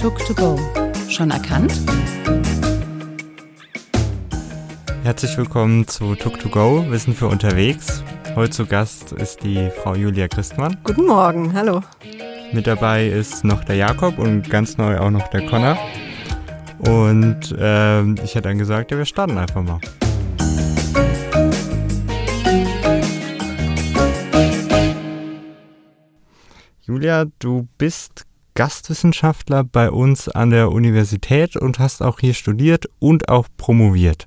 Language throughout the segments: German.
Tuk2Go. Schon erkannt? Herzlich willkommen zu Tuk2Go, Wissen für unterwegs. Heute zu Gast ist die Frau Julia Christmann. Guten Morgen, hallo. Mit dabei ist noch der Jakob und ganz neu auch noch der Connor. Und äh, ich hätte dann gesagt, ja, wir starten einfach mal. Julia, du bist Gastwissenschaftler bei uns an der Universität und hast auch hier studiert und auch promoviert.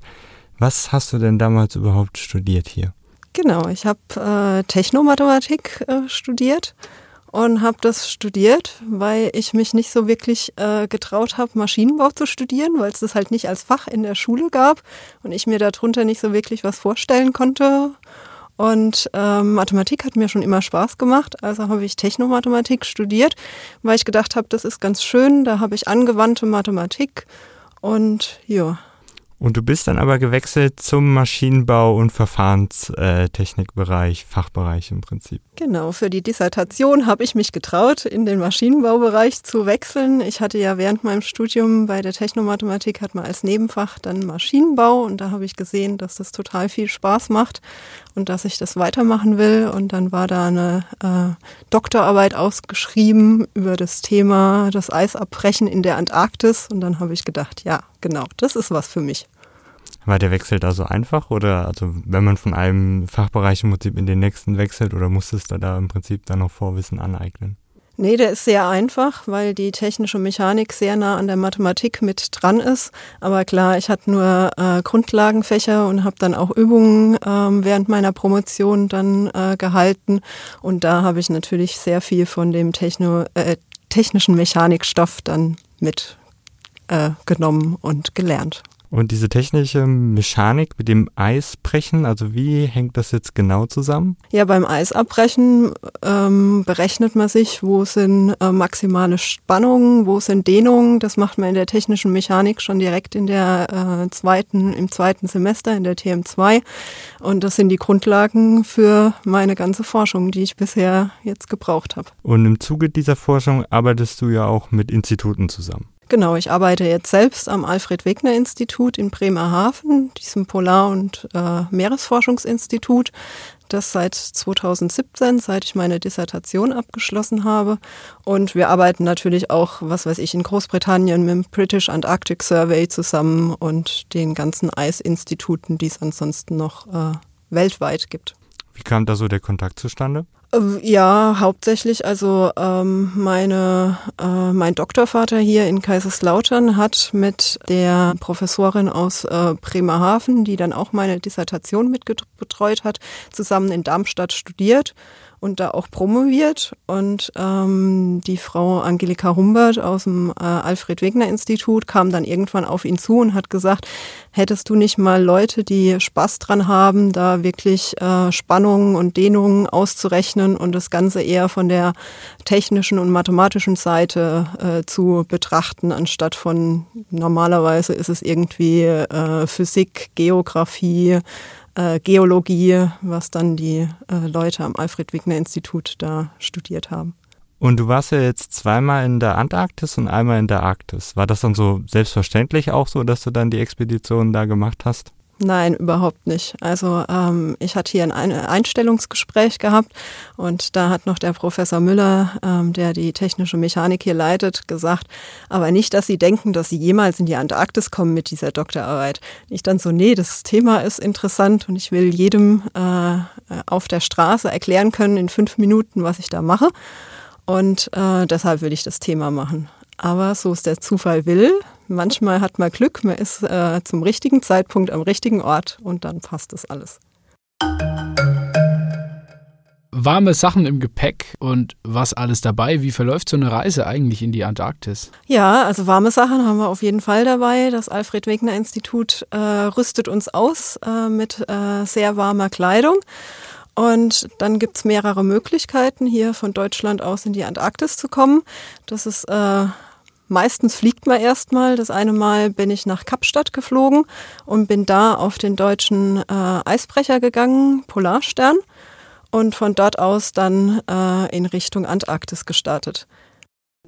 Was hast du denn damals überhaupt studiert hier? Genau, ich habe äh, Technomathematik äh, studiert und habe das studiert, weil ich mich nicht so wirklich äh, getraut habe, Maschinenbau zu studieren, weil es das halt nicht als Fach in der Schule gab und ich mir darunter nicht so wirklich was vorstellen konnte. Und ähm, Mathematik hat mir schon immer Spaß gemacht, also habe ich Technomathematik studiert, weil ich gedacht habe, das ist ganz schön, da habe ich angewandte Mathematik und ja, und du bist dann aber gewechselt zum Maschinenbau- und Verfahrenstechnikbereich, Fachbereich im Prinzip. Genau, für die Dissertation habe ich mich getraut, in den Maschinenbaubereich zu wechseln. Ich hatte ja während meinem Studium bei der Technomathematik hat man als Nebenfach dann Maschinenbau und da habe ich gesehen, dass das total viel Spaß macht und dass ich das weitermachen will. Und dann war da eine äh, Doktorarbeit ausgeschrieben über das Thema das Eisabbrechen in der Antarktis und dann habe ich gedacht, ja, genau, das ist was für mich. War der Wechsel da so einfach oder also wenn man von einem Fachbereich im Prinzip in den nächsten wechselt oder musstest du da im Prinzip dann noch Vorwissen aneignen? Nee, der ist sehr einfach, weil die technische Mechanik sehr nah an der Mathematik mit dran ist. Aber klar, ich hatte nur äh, Grundlagenfächer und habe dann auch Übungen ähm, während meiner Promotion dann äh, gehalten. Und da habe ich natürlich sehr viel von dem Techno, äh, technischen Mechanikstoff dann mitgenommen äh, und gelernt. Und diese technische Mechanik mit dem Eisbrechen, also wie hängt das jetzt genau zusammen? Ja, beim Eisabbrechen ähm, berechnet man sich, wo sind äh, maximale Spannungen, wo sind Dehnungen. Das macht man in der technischen Mechanik schon direkt in der äh, zweiten, im zweiten Semester in der TM2. Und das sind die Grundlagen für meine ganze Forschung, die ich bisher jetzt gebraucht habe. Und im Zuge dieser Forschung arbeitest du ja auch mit Instituten zusammen. Genau, ich arbeite jetzt selbst am Alfred-Wegener-Institut in Bremerhaven, diesem Polar- und äh, Meeresforschungsinstitut, das seit 2017, seit ich meine Dissertation abgeschlossen habe. Und wir arbeiten natürlich auch, was weiß ich, in Großbritannien mit dem British Antarctic Survey zusammen und den ganzen Eisinstituten, die es ansonsten noch äh, weltweit gibt. Wie kam da so der Kontakt zustande? Ja, hauptsächlich. Also ähm, meine, äh, mein Doktorvater hier in Kaiserslautern hat mit der Professorin aus äh, Bremerhaven, die dann auch meine Dissertation mitbetreut hat, zusammen in Darmstadt studiert und da auch promoviert. Und ähm, die Frau Angelika Humbert aus dem äh, Alfred-Wegener-Institut kam dann irgendwann auf ihn zu und hat gesagt, hättest du nicht mal Leute, die Spaß dran haben, da wirklich äh, Spannungen und Dehnungen auszurechnen und das Ganze eher von der technischen und mathematischen Seite äh, zu betrachten, anstatt von normalerweise ist es irgendwie äh, Physik, Geografie, äh, Geologie, was dann die äh, Leute am Alfred-Wegener-Institut da studiert haben. Und du warst ja jetzt zweimal in der Antarktis und einmal in der Arktis. War das dann so selbstverständlich auch so, dass du dann die Expedition da gemacht hast? Nein, überhaupt nicht. Also ähm, ich hatte hier ein Einstellungsgespräch gehabt und da hat noch der Professor Müller, ähm, der die technische Mechanik hier leitet, gesagt, aber nicht, dass Sie denken, dass Sie jemals in die Antarktis kommen mit dieser Doktorarbeit. Ich dann so, nee, das Thema ist interessant und ich will jedem äh, auf der Straße erklären können in fünf Minuten, was ich da mache. Und äh, deshalb will ich das Thema machen. Aber so es der Zufall will, manchmal hat man Glück, man ist äh, zum richtigen Zeitpunkt am richtigen Ort und dann passt das alles. Warme Sachen im Gepäck und was alles dabei? Wie verläuft so eine Reise eigentlich in die Antarktis? Ja, also warme Sachen haben wir auf jeden Fall dabei. Das Alfred Wegener Institut äh, rüstet uns aus äh, mit äh, sehr warmer Kleidung. Und dann gibt's mehrere Möglichkeiten, hier von Deutschland aus in die Antarktis zu kommen. Das ist äh, meistens fliegt man erstmal. Das eine Mal bin ich nach Kapstadt geflogen und bin da auf den deutschen äh, Eisbrecher gegangen, Polarstern, und von dort aus dann äh, in Richtung Antarktis gestartet.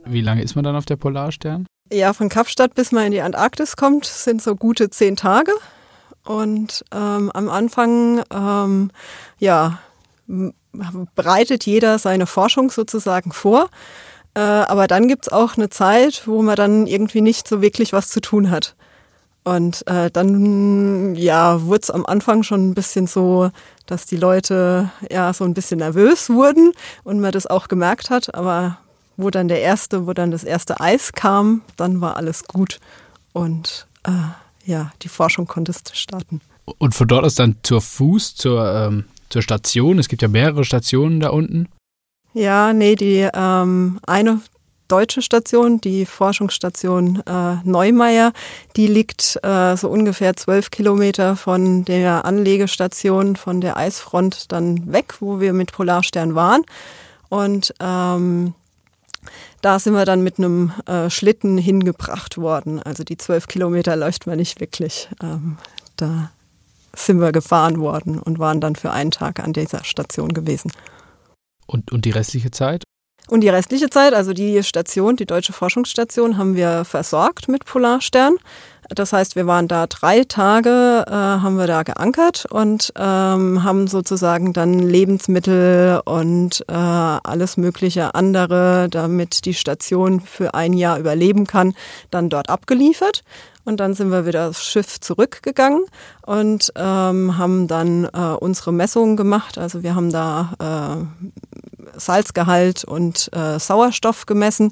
Wie lange ist man dann auf der Polarstern? Ja, von Kapstadt bis man in die Antarktis kommt, sind so gute zehn Tage. Und ähm, am Anfang, ähm, ja, bereitet jeder seine Forschung sozusagen vor. Äh, aber dann gibt's auch eine Zeit, wo man dann irgendwie nicht so wirklich was zu tun hat. Und äh, dann, ja, wurde es am Anfang schon ein bisschen so, dass die Leute ja so ein bisschen nervös wurden und man das auch gemerkt hat. Aber wo dann der erste, wo dann das erste Eis kam, dann war alles gut. Und äh, ja, die Forschung konntest starten. Und von dort aus dann zur Fuß, zur, ähm, zur Station. Es gibt ja mehrere Stationen da unten. Ja, nee, die ähm, eine deutsche Station, die Forschungsstation äh, Neumeier. Die liegt äh, so ungefähr zwölf Kilometer von der Anlegestation von der Eisfront dann weg, wo wir mit Polarstern waren. Und ähm, da sind wir dann mit einem äh, Schlitten hingebracht worden. Also die zwölf Kilometer läuft man nicht wirklich. Ähm, da sind wir gefahren worden und waren dann für einen Tag an dieser Station gewesen. Und, und die restliche Zeit? Und die restliche Zeit, also die Station, die Deutsche Forschungsstation, haben wir versorgt mit Polarstern. Das heißt, wir waren da drei Tage, äh, haben wir da geankert und ähm, haben sozusagen dann Lebensmittel und äh, alles mögliche andere, damit die Station für ein Jahr überleben kann, dann dort abgeliefert. Und dann sind wir wieder aufs Schiff zurückgegangen und ähm, haben dann äh, unsere Messungen gemacht. Also wir haben da äh, Salzgehalt und äh, Sauerstoff gemessen,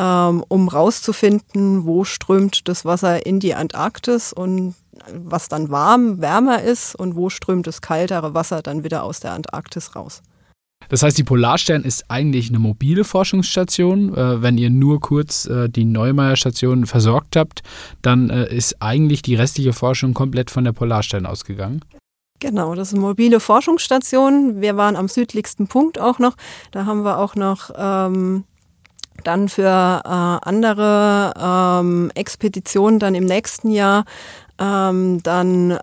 ähm, um rauszufinden, wo strömt das Wasser in die Antarktis und was dann warm, wärmer ist und wo strömt das kaltere Wasser dann wieder aus der Antarktis raus. Das heißt, die Polarstern ist eigentlich eine mobile Forschungsstation. Äh, wenn ihr nur kurz äh, die Neumeier-Station versorgt habt, dann äh, ist eigentlich die restliche Forschung komplett von der Polarstern ausgegangen. Genau, das ist eine mobile Forschungsstation. Wir waren am südlichsten Punkt auch noch. Da haben wir auch noch ähm, dann für äh, andere ähm, Expeditionen dann im nächsten Jahr ähm, dann äh,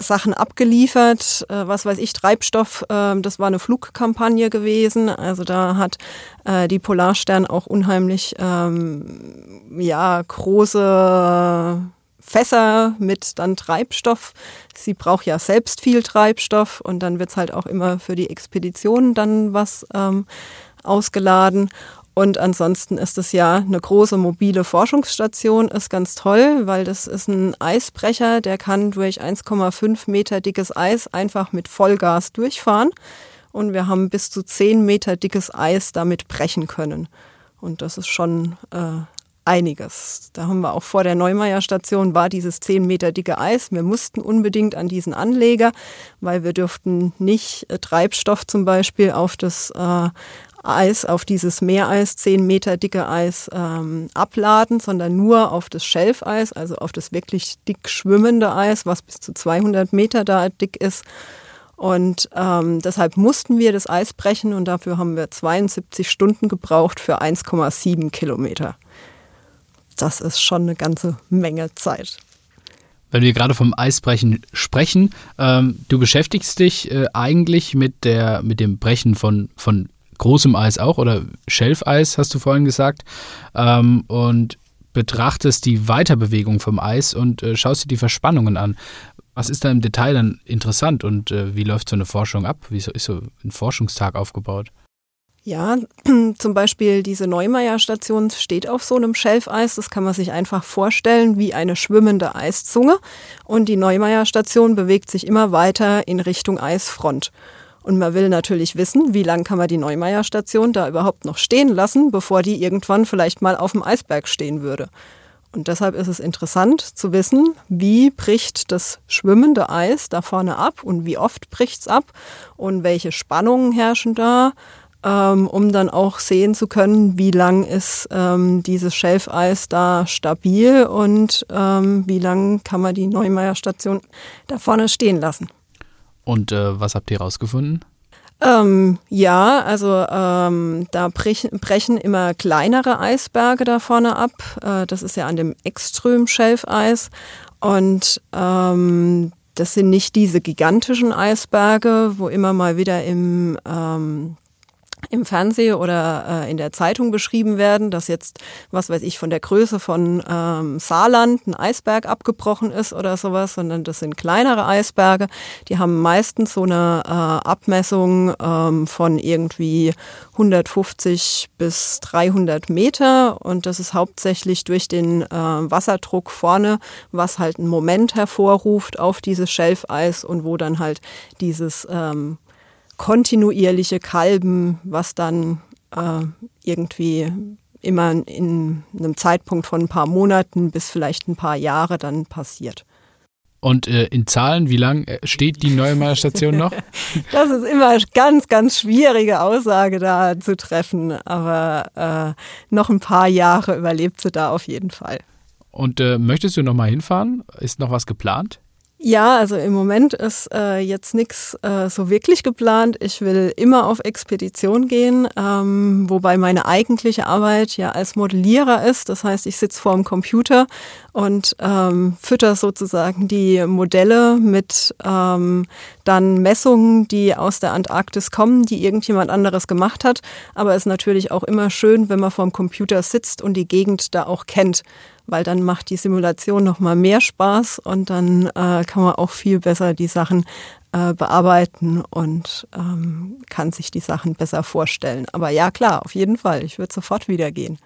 Sachen abgeliefert, äh, was weiß ich, Treibstoff, äh, das war eine Flugkampagne gewesen. Also da hat äh, die Polarstern auch unheimlich ähm, ja, große Fässer mit dann Treibstoff. Sie braucht ja selbst viel Treibstoff und dann wird's halt auch immer für die Expedition dann was ähm, ausgeladen. Und ansonsten ist es ja eine große mobile Forschungsstation, ist ganz toll, weil das ist ein Eisbrecher, der kann durch 1,5 Meter dickes Eis einfach mit Vollgas durchfahren. Und wir haben bis zu 10 Meter dickes Eis damit brechen können. Und das ist schon äh, einiges. Da haben wir auch vor der Neumeier Station war dieses 10 Meter dicke Eis. Wir mussten unbedingt an diesen Anleger, weil wir dürften nicht äh, Treibstoff zum Beispiel auf das äh, Eis, auf dieses Meereis, zehn Meter dicke Eis ähm, abladen, sondern nur auf das Schelfeis, also auf das wirklich dick schwimmende Eis, was bis zu 200 Meter da dick ist. Und ähm, deshalb mussten wir das Eis brechen und dafür haben wir 72 Stunden gebraucht für 1,7 Kilometer. Das ist schon eine ganze Menge Zeit. Wenn wir gerade vom Eisbrechen sprechen, ähm, du beschäftigst dich äh, eigentlich mit, der, mit dem Brechen von, von großem Eis auch oder Schelfeis, hast du vorhin gesagt, ähm, und betrachtest die Weiterbewegung vom Eis und äh, schaust dir die Verspannungen an. Was ist da im Detail dann interessant und äh, wie läuft so eine Forschung ab? Wie ist so ein Forschungstag aufgebaut? Ja, zum Beispiel diese Neumeier-Station steht auf so einem Schelfeis. Das kann man sich einfach vorstellen wie eine schwimmende Eiszunge. Und die Neumeier-Station bewegt sich immer weiter in Richtung Eisfront. Und man will natürlich wissen, wie lange kann man die Neumeier-Station da überhaupt noch stehen lassen, bevor die irgendwann vielleicht mal auf dem Eisberg stehen würde. Und deshalb ist es interessant zu wissen, wie bricht das schwimmende Eis da vorne ab und wie oft bricht es ab und welche Spannungen herrschen da, ähm, um dann auch sehen zu können, wie lang ist ähm, dieses Schelfeis da stabil und ähm, wie lang kann man die Neumeier-Station da vorne stehen lassen. Und äh, was habt ihr rausgefunden? Ähm, ja, also ähm, da brechen, brechen immer kleinere Eisberge da vorne ab. Äh, das ist ja an dem Extrem-Schelfeis. Und ähm, das sind nicht diese gigantischen Eisberge, wo immer mal wieder im, ähm, im Fernsehen oder äh, in der Zeitung beschrieben werden, dass jetzt, was weiß ich, von der Größe von ähm, Saarland ein Eisberg abgebrochen ist oder sowas, sondern das sind kleinere Eisberge. Die haben meistens so eine äh, Abmessung ähm, von irgendwie 150 bis 300 Meter und das ist hauptsächlich durch den äh, Wasserdruck vorne, was halt einen Moment hervorruft auf dieses Schelfeis und wo dann halt dieses ähm, kontinuierliche Kalben, was dann äh, irgendwie immer in einem Zeitpunkt von ein paar Monaten bis vielleicht ein paar Jahre dann passiert. Und äh, in Zahlen, wie lang äh, steht die Neumeier Station noch? das ist immer ganz, ganz schwierige Aussage da zu treffen, aber äh, noch ein paar Jahre überlebt sie da auf jeden Fall. Und äh, möchtest du noch mal hinfahren? Ist noch was geplant? Ja, also im Moment ist äh, jetzt nichts äh, so wirklich geplant. Ich will immer auf Expedition gehen, ähm, wobei meine eigentliche Arbeit ja als Modellierer ist. Das heißt, ich sitze vor dem Computer und ähm, fütter sozusagen die Modelle mit ähm, dann Messungen, die aus der Antarktis kommen, die irgendjemand anderes gemacht hat. Aber es ist natürlich auch immer schön, wenn man vor dem Computer sitzt und die Gegend da auch kennt weil dann macht die Simulation noch mal mehr Spaß und dann äh, kann man auch viel besser die Sachen äh, bearbeiten und ähm, kann sich die Sachen besser vorstellen. Aber ja, klar, auf jeden Fall. Ich würde sofort wieder gehen.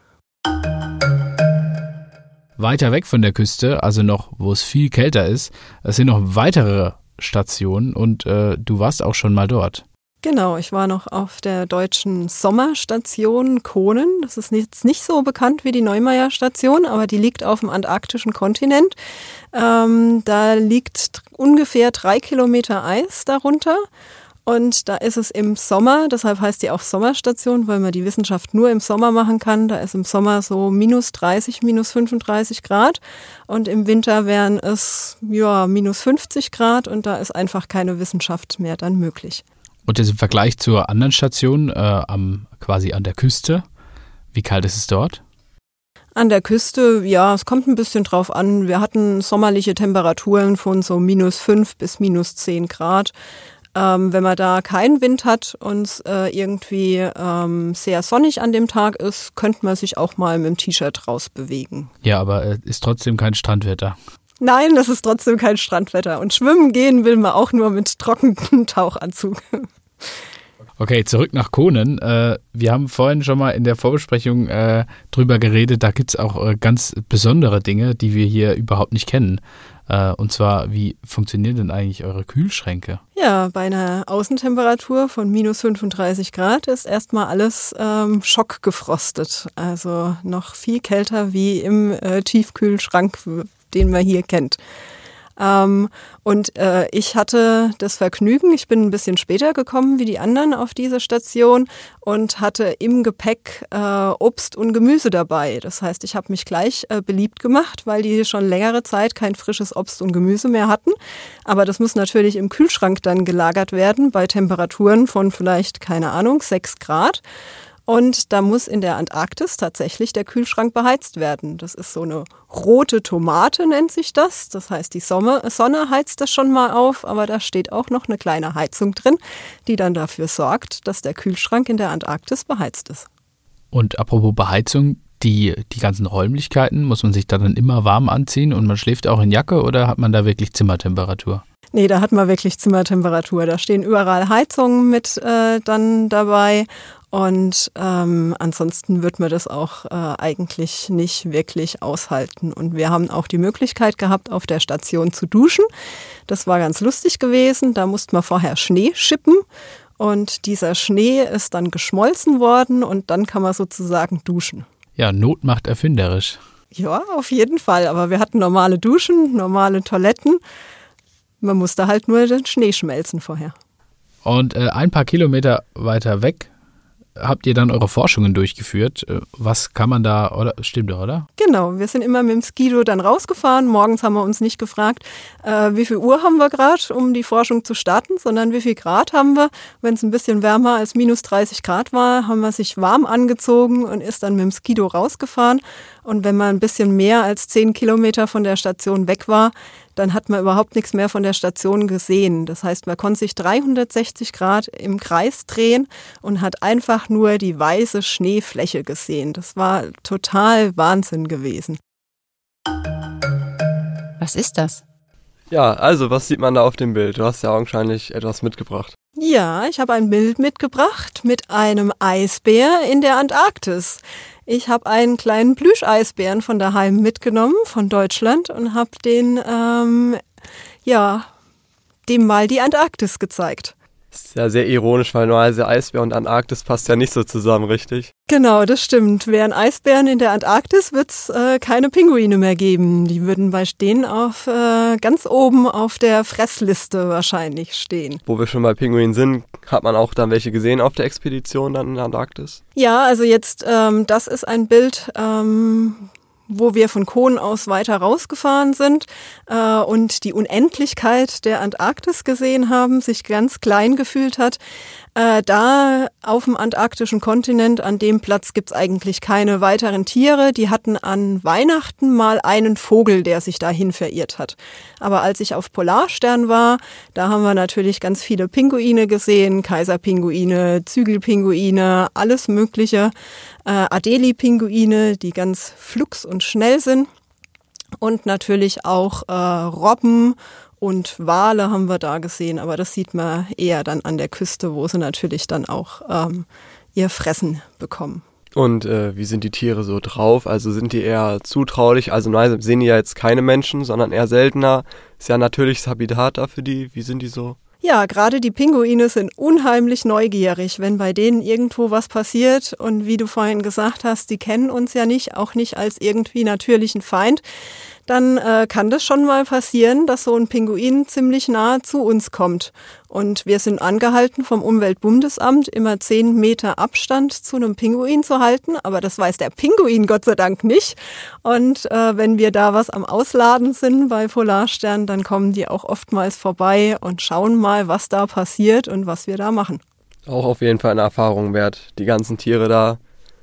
Weiter weg von der Küste, also noch, wo es viel kälter ist, es sind noch weitere Stationen und äh, du warst auch schon mal dort. Genau, ich war noch auf der deutschen Sommerstation Konen. Das ist jetzt nicht so bekannt wie die Neumeier Station, aber die liegt auf dem antarktischen Kontinent. Ähm, da liegt ungefähr drei Kilometer Eis darunter. Und da ist es im Sommer, deshalb heißt die auch Sommerstation, weil man die Wissenschaft nur im Sommer machen kann. Da ist im Sommer so minus 30, minus 35 Grad und im Winter wären es ja minus 50 Grad und da ist einfach keine Wissenschaft mehr dann möglich. Und jetzt im Vergleich zur anderen Station, äh, am, quasi an der Küste, wie kalt ist es dort? An der Küste, ja, es kommt ein bisschen drauf an. Wir hatten sommerliche Temperaturen von so minus fünf bis minus zehn Grad. Ähm, wenn man da keinen Wind hat und äh, irgendwie ähm, sehr sonnig an dem Tag ist, könnte man sich auch mal mit dem T-Shirt rausbewegen. Ja, aber äh, ist trotzdem kein Strandwetter. Nein, das ist trotzdem kein Strandwetter. Und schwimmen gehen will man auch nur mit trockenem Tauchanzug. Okay, zurück nach Konen. Äh, wir haben vorhin schon mal in der Vorbesprechung äh, drüber geredet, da gibt es auch äh, ganz besondere Dinge, die wir hier überhaupt nicht kennen. Äh, und zwar, wie funktionieren denn eigentlich eure Kühlschränke? Ja, bei einer Außentemperatur von minus 35 Grad ist erstmal alles ähm, schockgefrostet. Also noch viel kälter wie im äh, Tiefkühlschrank, den man hier kennt. Ähm, und äh, ich hatte das Vergnügen, ich bin ein bisschen später gekommen wie die anderen auf diese Station und hatte im Gepäck äh, Obst und Gemüse dabei. Das heißt, ich habe mich gleich äh, beliebt gemacht, weil die schon längere Zeit kein frisches Obst und Gemüse mehr hatten. Aber das muss natürlich im Kühlschrank dann gelagert werden bei Temperaturen von vielleicht, keine Ahnung, sechs Grad. Und da muss in der Antarktis tatsächlich der Kühlschrank beheizt werden. Das ist so eine rote Tomate, nennt sich das. Das heißt, die Sonne, heizt das schon mal auf, aber da steht auch noch eine kleine Heizung drin, die dann dafür sorgt, dass der Kühlschrank in der Antarktis beheizt ist. Und apropos Beheizung, die, die ganzen Räumlichkeiten, muss man sich da dann immer warm anziehen und man schläft auch in Jacke oder hat man da wirklich Zimmertemperatur? Nee, da hat man wirklich Zimmertemperatur. Da stehen überall Heizungen mit äh, dann dabei und ähm, ansonsten wird man das auch äh, eigentlich nicht wirklich aushalten. Und wir haben auch die Möglichkeit gehabt, auf der Station zu duschen. Das war ganz lustig gewesen. Da musste man vorher Schnee schippen. Und dieser Schnee ist dann geschmolzen worden und dann kann man sozusagen duschen. Ja, Not macht erfinderisch. Ja, auf jeden Fall. Aber wir hatten normale Duschen, normale Toiletten. Man musste halt nur den Schnee schmelzen vorher. Und äh, ein paar Kilometer weiter weg habt ihr dann eure Forschungen durchgeführt. Äh, was kann man da, oder stimmt doch, oder? Genau, wir sind immer mit dem Skido dann rausgefahren. Morgens haben wir uns nicht gefragt, äh, wie viel Uhr haben wir gerade, um die Forschung zu starten, sondern wie viel Grad haben wir. Wenn es ein bisschen wärmer als minus 30 Grad war, haben wir sich warm angezogen und ist dann mit dem Skido rausgefahren. Und wenn man ein bisschen mehr als 10 Kilometer von der Station weg war, dann hat man überhaupt nichts mehr von der Station gesehen. Das heißt, man konnte sich 360 Grad im Kreis drehen und hat einfach nur die weiße Schneefläche gesehen. Das war total Wahnsinn gewesen. Was ist das? Ja, also was sieht man da auf dem Bild? Du hast ja augenscheinlich etwas mitgebracht. Ja, ich habe ein Bild mitgebracht mit einem Eisbär in der Antarktis. Ich habe einen kleinen Plüscheisbären von daheim mitgenommen, von Deutschland, und habe den, ähm, ja, dem mal die Antarktis gezeigt. Das ist ja sehr ironisch, weil normalerweise Eisbär und Antarktis passt ja nicht so zusammen, richtig? Genau, das stimmt. Wären Eisbären in der Antarktis, wird es äh, keine Pinguine mehr geben. Die würden bei denen auf äh, ganz oben auf der Fressliste wahrscheinlich stehen. Wo wir schon bei Pinguinen sind, hat man auch dann welche gesehen auf der Expedition dann in der Antarktis? Ja, also jetzt, ähm, das ist ein Bild, ähm, wo wir von Kohn aus weiter rausgefahren sind äh, und die Unendlichkeit der Antarktis gesehen haben, sich ganz klein gefühlt hat. Äh, da auf dem antarktischen Kontinent, an dem Platz gibt's eigentlich keine weiteren Tiere. Die hatten an Weihnachten mal einen Vogel, der sich dahin verirrt hat. Aber als ich auf Polarstern war, da haben wir natürlich ganz viele Pinguine gesehen, Kaiserpinguine, Zügelpinguine, alles Mögliche. Äh, Adeli-Pinguine, die ganz flugs und schnell sind. Und natürlich auch äh, Robben und Wale haben wir da gesehen, aber das sieht man eher dann an der Küste, wo sie natürlich dann auch ähm, ihr Fressen bekommen. Und äh, wie sind die Tiere so drauf? Also sind die eher zutraulich? Also nein, sehen die ja jetzt keine Menschen, sondern eher seltener. Ist ja natürliches Habitat da für die. Wie sind die so? Ja, gerade die Pinguine sind unheimlich neugierig, wenn bei denen irgendwo was passiert. Und wie du vorhin gesagt hast, die kennen uns ja nicht, auch nicht als irgendwie natürlichen Feind dann äh, kann das schon mal passieren, dass so ein Pinguin ziemlich nah zu uns kommt. Und wir sind angehalten vom Umweltbundesamt, immer zehn Meter Abstand zu einem Pinguin zu halten. Aber das weiß der Pinguin Gott sei Dank nicht. Und äh, wenn wir da was am Ausladen sind bei Polarstern, dann kommen die auch oftmals vorbei und schauen mal, was da passiert und was wir da machen. Auch auf jeden Fall eine Erfahrung wert, die ganzen Tiere da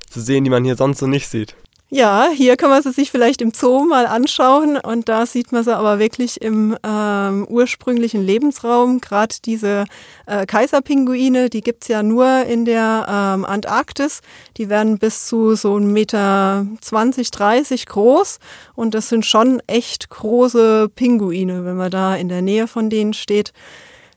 zu sehen, die man hier sonst so nicht sieht. Ja, hier kann man sie sich vielleicht im Zoo mal anschauen und da sieht man sie aber wirklich im ähm, ursprünglichen Lebensraum. Gerade diese äh, Kaiserpinguine, die gibt's ja nur in der ähm, Antarktis. Die werden bis zu so ein Meter 20, 30 groß und das sind schon echt große Pinguine, wenn man da in der Nähe von denen steht.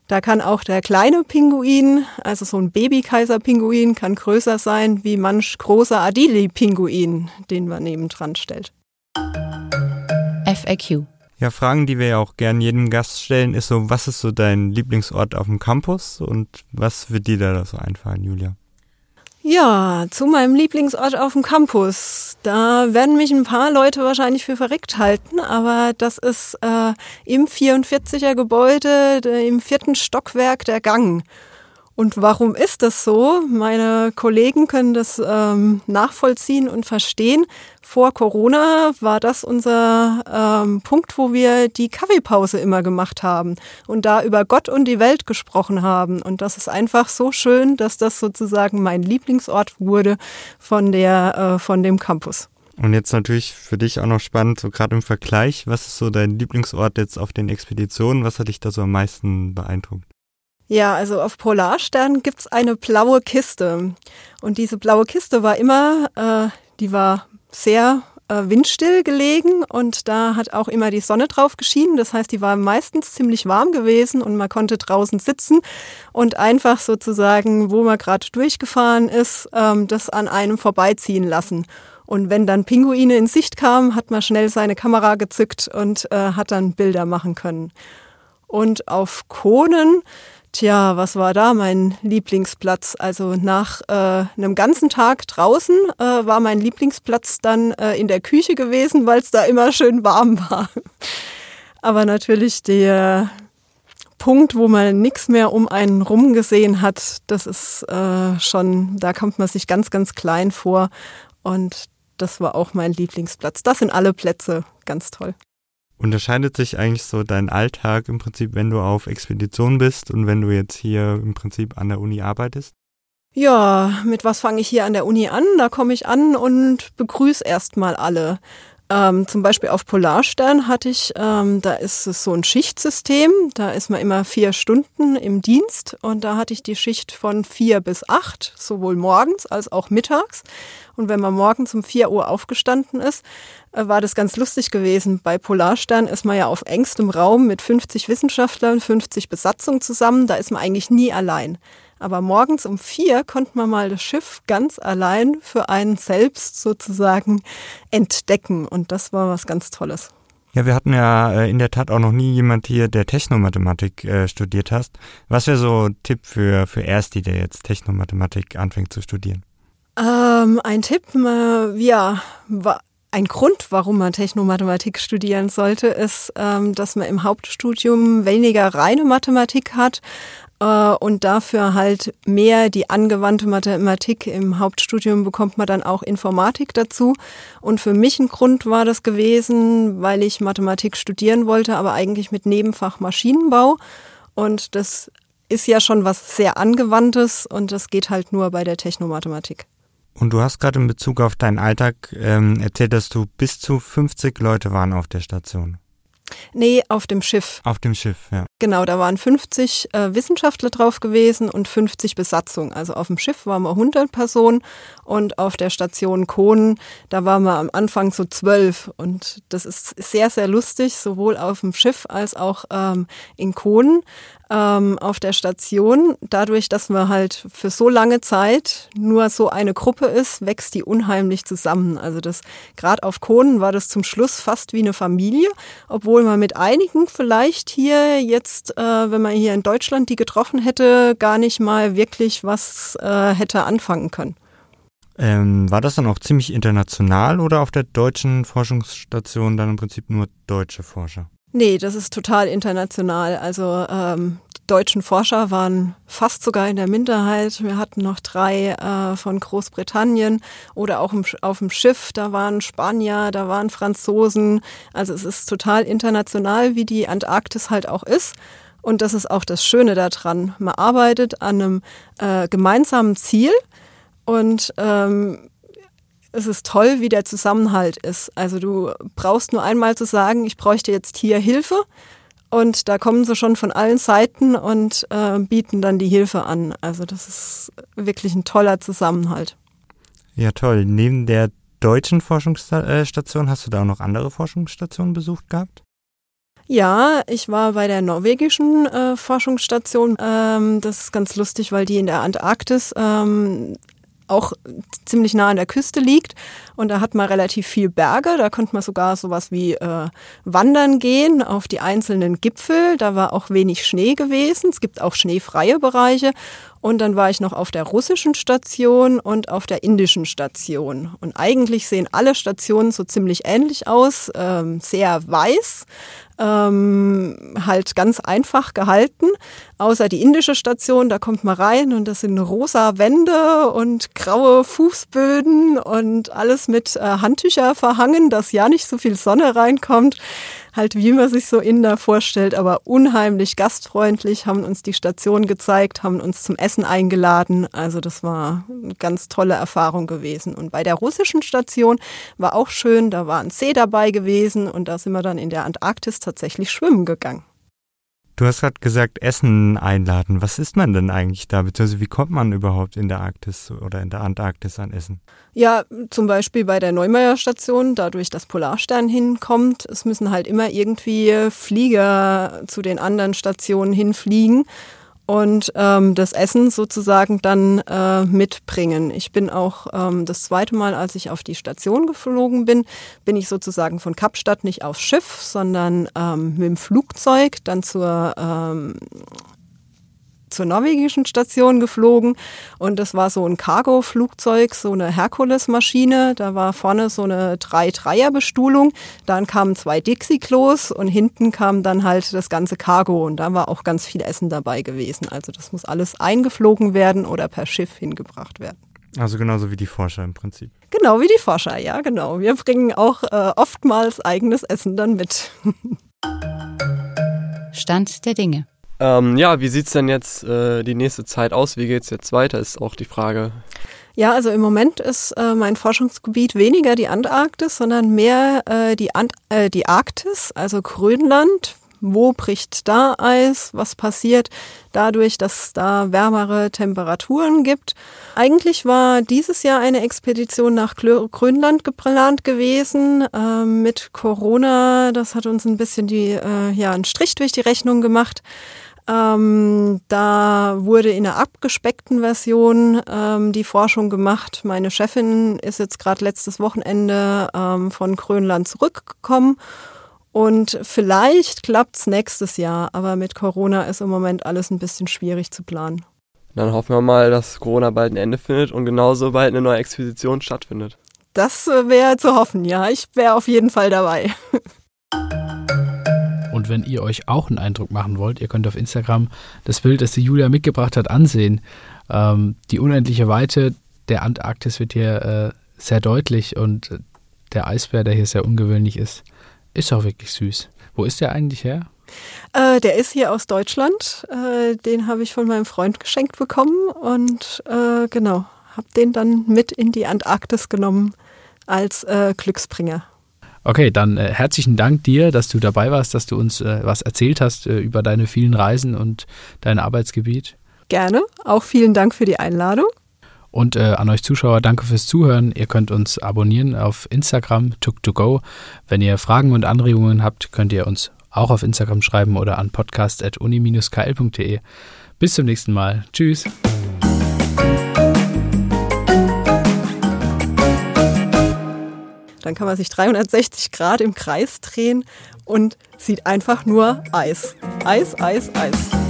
Da kann auch der kleine Pinguin, also so ein Baby-Kaiser-Pinguin, kann größer sein wie manch großer Adili-Pinguin, den man nebendran stellt. FAQ. Ja, Fragen, die wir ja auch gern jedem Gast stellen, ist so, was ist so dein Lieblingsort auf dem Campus und was wird dir da so einfallen, Julia? Ja, zu meinem Lieblingsort auf dem Campus. Da werden mich ein paar Leute wahrscheinlich für verrückt halten, aber das ist äh, im 44er Gebäude, im vierten Stockwerk der Gang. Und warum ist das so? Meine Kollegen können das ähm, nachvollziehen und verstehen. Vor Corona war das unser ähm, Punkt, wo wir die Kaffeepause immer gemacht haben und da über Gott und die Welt gesprochen haben. Und das ist einfach so schön, dass das sozusagen mein Lieblingsort wurde von der äh, von dem Campus. Und jetzt natürlich für dich auch noch spannend, so gerade im Vergleich, was ist so dein Lieblingsort jetzt auf den Expeditionen? Was hat dich da so am meisten beeindruckt? Ja, also auf Polarstern gibt's eine blaue Kiste. Und diese blaue Kiste war immer, äh, die war sehr äh, windstill gelegen und da hat auch immer die Sonne drauf geschienen. Das heißt, die war meistens ziemlich warm gewesen und man konnte draußen sitzen und einfach sozusagen, wo man gerade durchgefahren ist, ähm, das an einem vorbeiziehen lassen. Und wenn dann Pinguine in Sicht kamen, hat man schnell seine Kamera gezückt und äh, hat dann Bilder machen können. Und auf Konen, Tja, was war da mein Lieblingsplatz? Also nach äh, einem ganzen Tag draußen äh, war mein Lieblingsplatz dann äh, in der Küche gewesen, weil es da immer schön warm war. Aber natürlich der Punkt, wo man nichts mehr um einen rum gesehen hat, das ist äh, schon, da kommt man sich ganz, ganz klein vor. Und das war auch mein Lieblingsplatz. Das sind alle Plätze ganz toll. Unterscheidet sich eigentlich so dein Alltag im Prinzip, wenn du auf Expedition bist und wenn du jetzt hier im Prinzip an der Uni arbeitest? Ja, mit was fange ich hier an der Uni an? Da komme ich an und begrüße erstmal alle. Ähm, zum Beispiel auf Polarstern hatte ich, ähm, da ist es so ein Schichtsystem, da ist man immer vier Stunden im Dienst und da hatte ich die Schicht von vier bis acht, sowohl morgens als auch mittags. Und wenn man morgens um vier Uhr aufgestanden ist, äh, war das ganz lustig gewesen. Bei Polarstern ist man ja auf engstem Raum mit 50 Wissenschaftlern, 50 Besatzung zusammen, da ist man eigentlich nie allein. Aber morgens um vier konnte man mal das Schiff ganz allein für einen selbst sozusagen entdecken. Und das war was ganz Tolles. Ja, wir hatten ja äh, in der Tat auch noch nie jemand hier, der Technomathematik äh, studiert hast. Was wäre so ein Tipp für, für Ersti, der jetzt Technomathematik anfängt zu studieren? Ähm, ein Tipp, äh, ja, ein Grund, warum man Technomathematik studieren sollte, ist, ähm, dass man im Hauptstudium weniger reine Mathematik hat, äh, und dafür halt mehr die angewandte Mathematik. Im Hauptstudium bekommt man dann auch Informatik dazu. Und für mich ein Grund war das gewesen, weil ich Mathematik studieren wollte, aber eigentlich mit Nebenfach Maschinenbau. Und das ist ja schon was sehr Angewandtes und das geht halt nur bei der Technomathematik. Und du hast gerade in Bezug auf deinen Alltag ähm, erzählt, dass du bis zu 50 Leute waren auf der Station. Nee, auf dem Schiff. Auf dem Schiff, ja. Genau, da waren 50 äh, Wissenschaftler drauf gewesen und 50 Besatzung. Also auf dem Schiff waren wir 100 Personen und auf der Station Kohn, da waren wir am Anfang so zwölf. Und das ist sehr, sehr lustig, sowohl auf dem Schiff als auch ähm, in Kohn ähm, auf der Station. Dadurch, dass man halt für so lange Zeit nur so eine Gruppe ist, wächst die unheimlich zusammen. Also das gerade auf Kohnen war das zum Schluss fast wie eine Familie, obwohl man mit einigen vielleicht hier jetzt, äh, wenn man hier in Deutschland die getroffen hätte, gar nicht mal wirklich was äh, hätte anfangen können. Ähm, war das dann auch ziemlich international oder auf der deutschen Forschungsstation dann im Prinzip nur deutsche Forscher? Nee, das ist total international. Also ähm, die deutschen Forscher waren fast sogar in der Minderheit. Wir hatten noch drei äh, von Großbritannien oder auch im, auf dem Schiff. Da waren Spanier, da waren Franzosen. Also es ist total international, wie die Antarktis halt auch ist. Und das ist auch das Schöne daran. Man arbeitet an einem äh, gemeinsamen Ziel und ähm, es ist toll, wie der Zusammenhalt ist. Also du brauchst nur einmal zu sagen, ich bräuchte jetzt hier Hilfe und da kommen sie schon von allen Seiten und äh, bieten dann die Hilfe an. Also das ist wirklich ein toller Zusammenhalt. Ja, toll. Neben der deutschen Forschungsstation hast du da auch noch andere Forschungsstationen besucht gehabt? Ja, ich war bei der norwegischen äh, Forschungsstation. Ähm, das ist ganz lustig, weil die in der Antarktis ähm, auch ziemlich nah an der Küste liegt. Und da hat man relativ viel Berge. Da konnte man sogar sowas wie äh, wandern gehen auf die einzelnen Gipfel. Da war auch wenig Schnee gewesen. Es gibt auch schneefreie Bereiche. Und dann war ich noch auf der russischen Station und auf der indischen Station. Und eigentlich sehen alle Stationen so ziemlich ähnlich aus, ähm, sehr weiß, ähm, halt ganz einfach gehalten. Außer die indische Station, da kommt man rein und das sind rosa Wände und graue Fußböden und alles mit äh, Handtücher verhangen, dass ja nicht so viel Sonne reinkommt halt wie man sich so da vorstellt, aber unheimlich gastfreundlich, haben uns die Station gezeigt, haben uns zum Essen eingeladen. Also das war eine ganz tolle Erfahrung gewesen. Und bei der russischen Station war auch schön, da war ein See dabei gewesen und da sind wir dann in der Antarktis tatsächlich schwimmen gegangen. Du hast gerade gesagt, Essen einladen. Was isst man denn eigentlich da? Beziehungsweise wie kommt man überhaupt in der Arktis oder in der Antarktis an Essen? Ja, zum Beispiel bei der Neumeier Station, dadurch, dass Polarstern hinkommt. Es müssen halt immer irgendwie Flieger zu den anderen Stationen hinfliegen und ähm, das Essen sozusagen dann äh, mitbringen. Ich bin auch ähm, das zweite Mal, als ich auf die Station geflogen bin, bin ich sozusagen von Kapstadt nicht aufs Schiff, sondern ähm, mit dem Flugzeug dann zur ähm, zur norwegischen Station geflogen und das war so ein Cargo-Flugzeug, so eine Herkules-Maschine. Da war vorne so eine Drei-Dreier-Bestuhlung. Dann kamen zwei Dixie-Klos und hinten kam dann halt das ganze Cargo und da war auch ganz viel Essen dabei gewesen. Also das muss alles eingeflogen werden oder per Schiff hingebracht werden. Also genauso wie die Forscher im Prinzip. Genau wie die Forscher, ja, genau. Wir bringen auch äh, oftmals eigenes Essen dann mit. Stand der Dinge. Ähm, ja, wie sieht es denn jetzt äh, die nächste Zeit aus? Wie geht es jetzt weiter, ist auch die Frage. Ja, also im Moment ist äh, mein Forschungsgebiet weniger die Antarktis, sondern mehr äh, die, Ant äh, die Arktis, also Grönland. Wo bricht da Eis? Was passiert dadurch, dass da wärmere Temperaturen gibt? Eigentlich war dieses Jahr eine Expedition nach Grönland geplant gewesen. Ähm, mit Corona, das hat uns ein bisschen die, äh, ja, einen Strich durch die Rechnung gemacht. Ähm, da wurde in einer abgespeckten Version ähm, die Forschung gemacht. Meine Chefin ist jetzt gerade letztes Wochenende ähm, von Grönland zurückgekommen. Und vielleicht klappt's nächstes Jahr, aber mit Corona ist im Moment alles ein bisschen schwierig zu planen. Dann hoffen wir mal, dass Corona bald ein Ende findet und genauso bald eine neue Expedition stattfindet. Das äh, wäre zu hoffen, ja. Ich wäre auf jeden Fall dabei. Und wenn ihr euch auch einen Eindruck machen wollt, ihr könnt auf Instagram das Bild, das die Julia mitgebracht hat, ansehen. Ähm, die unendliche Weite der Antarktis wird hier äh, sehr deutlich und der Eisbär, der hier sehr ungewöhnlich ist, ist auch wirklich süß. Wo ist der eigentlich her? Äh, der ist hier aus Deutschland. Äh, den habe ich von meinem Freund geschenkt bekommen und äh, genau, habe den dann mit in die Antarktis genommen als äh, Glücksbringer. Okay, dann äh, herzlichen Dank dir, dass du dabei warst, dass du uns äh, was erzählt hast äh, über deine vielen Reisen und dein Arbeitsgebiet. Gerne. Auch vielen Dank für die Einladung. Und äh, an euch Zuschauer, danke fürs Zuhören. Ihr könnt uns abonnieren auf Instagram, tuk2go. Wenn ihr Fragen und Anregungen habt, könnt ihr uns auch auf Instagram schreiben oder an podcast.uni-kl.de. Bis zum nächsten Mal. Tschüss. Dann kann man sich 360 Grad im Kreis drehen und sieht einfach nur Eis. Eis, Eis, Eis.